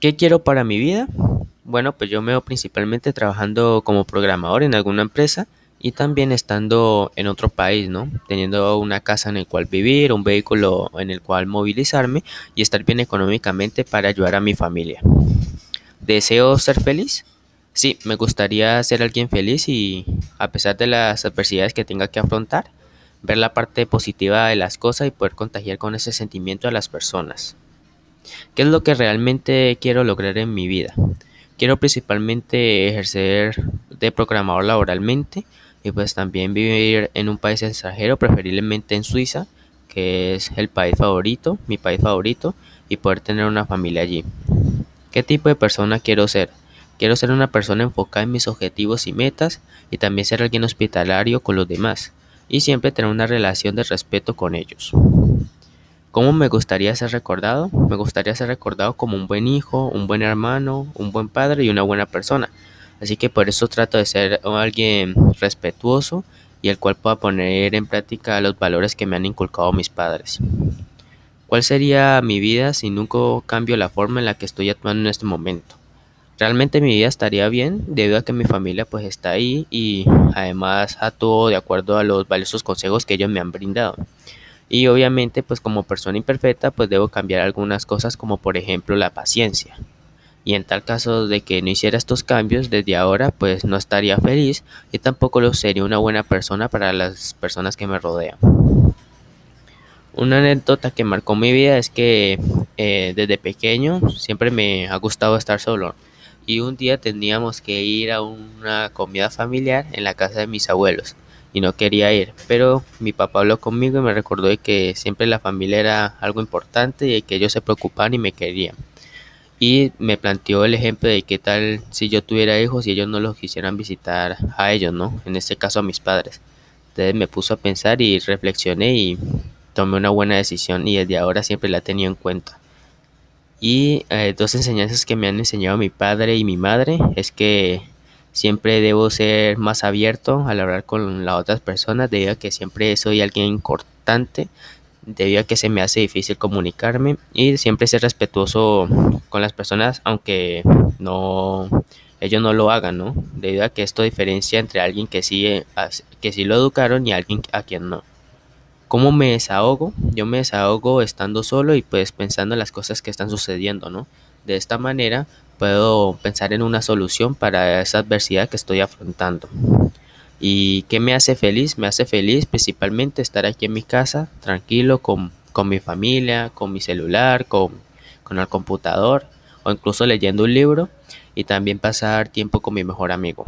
¿Qué quiero para mi vida? Bueno, pues yo me veo principalmente trabajando como programador en alguna empresa y también estando en otro país, ¿no? Teniendo una casa en el cual vivir, un vehículo en el cual movilizarme y estar bien económicamente para ayudar a mi familia. ¿Deseo ser feliz? Sí, me gustaría ser alguien feliz y a pesar de las adversidades que tenga que afrontar, ver la parte positiva de las cosas y poder contagiar con ese sentimiento a las personas. ¿Qué es lo que realmente quiero lograr en mi vida? Quiero principalmente ejercer de programador laboralmente y pues también vivir en un país extranjero, preferiblemente en Suiza, que es el país favorito, mi país favorito, y poder tener una familia allí. ¿Qué tipo de persona quiero ser? Quiero ser una persona enfocada en mis objetivos y metas y también ser alguien hospitalario con los demás y siempre tener una relación de respeto con ellos. ¿Cómo me gustaría ser recordado? Me gustaría ser recordado como un buen hijo, un buen hermano, un buen padre y una buena persona. Así que por eso trato de ser alguien respetuoso y el cual pueda poner en práctica los valores que me han inculcado mis padres. ¿Cuál sería mi vida si nunca cambio la forma en la que estoy actuando en este momento? Realmente mi vida estaría bien debido a que mi familia pues está ahí y además actúo de acuerdo a los valiosos consejos que ellos me han brindado. Y obviamente pues como persona imperfecta pues debo cambiar algunas cosas como por ejemplo la paciencia. Y en tal caso de que no hiciera estos cambios desde ahora pues no estaría feliz y tampoco lo sería una buena persona para las personas que me rodean. Una anécdota que marcó mi vida es que eh, desde pequeño siempre me ha gustado estar solo y un día teníamos que ir a una comida familiar en la casa de mis abuelos y no quería ir, pero mi papá habló conmigo y me recordó de que siempre la familia era algo importante y que ellos se preocupaban y me querían. Y me planteó el ejemplo de qué tal si yo tuviera hijos y ellos no los quisieran visitar a ellos, ¿no? En este caso a mis padres. Entonces me puso a pensar y reflexioné y tomé una buena decisión y desde ahora siempre la he tenido en cuenta. Y eh, dos enseñanzas que me han enseñado mi padre y mi madre es que Siempre debo ser más abierto al hablar con las otras personas debido a que siempre soy alguien importante, debido a que se me hace difícil comunicarme y siempre ser respetuoso con las personas aunque no ellos no lo hagan, ¿no? Debido a que esto diferencia entre alguien que sí, que sí lo educaron y alguien a quien no. ¿Cómo me desahogo? Yo me desahogo estando solo y pues pensando en las cosas que están sucediendo, ¿no? De esta manera puedo pensar en una solución para esa adversidad que estoy afrontando. ¿Y qué me hace feliz? Me hace feliz principalmente estar aquí en mi casa, tranquilo, con, mi familia, con mi celular, con, con el computador o incluso leyendo un libro y también pasar tiempo con mi mejor amigo.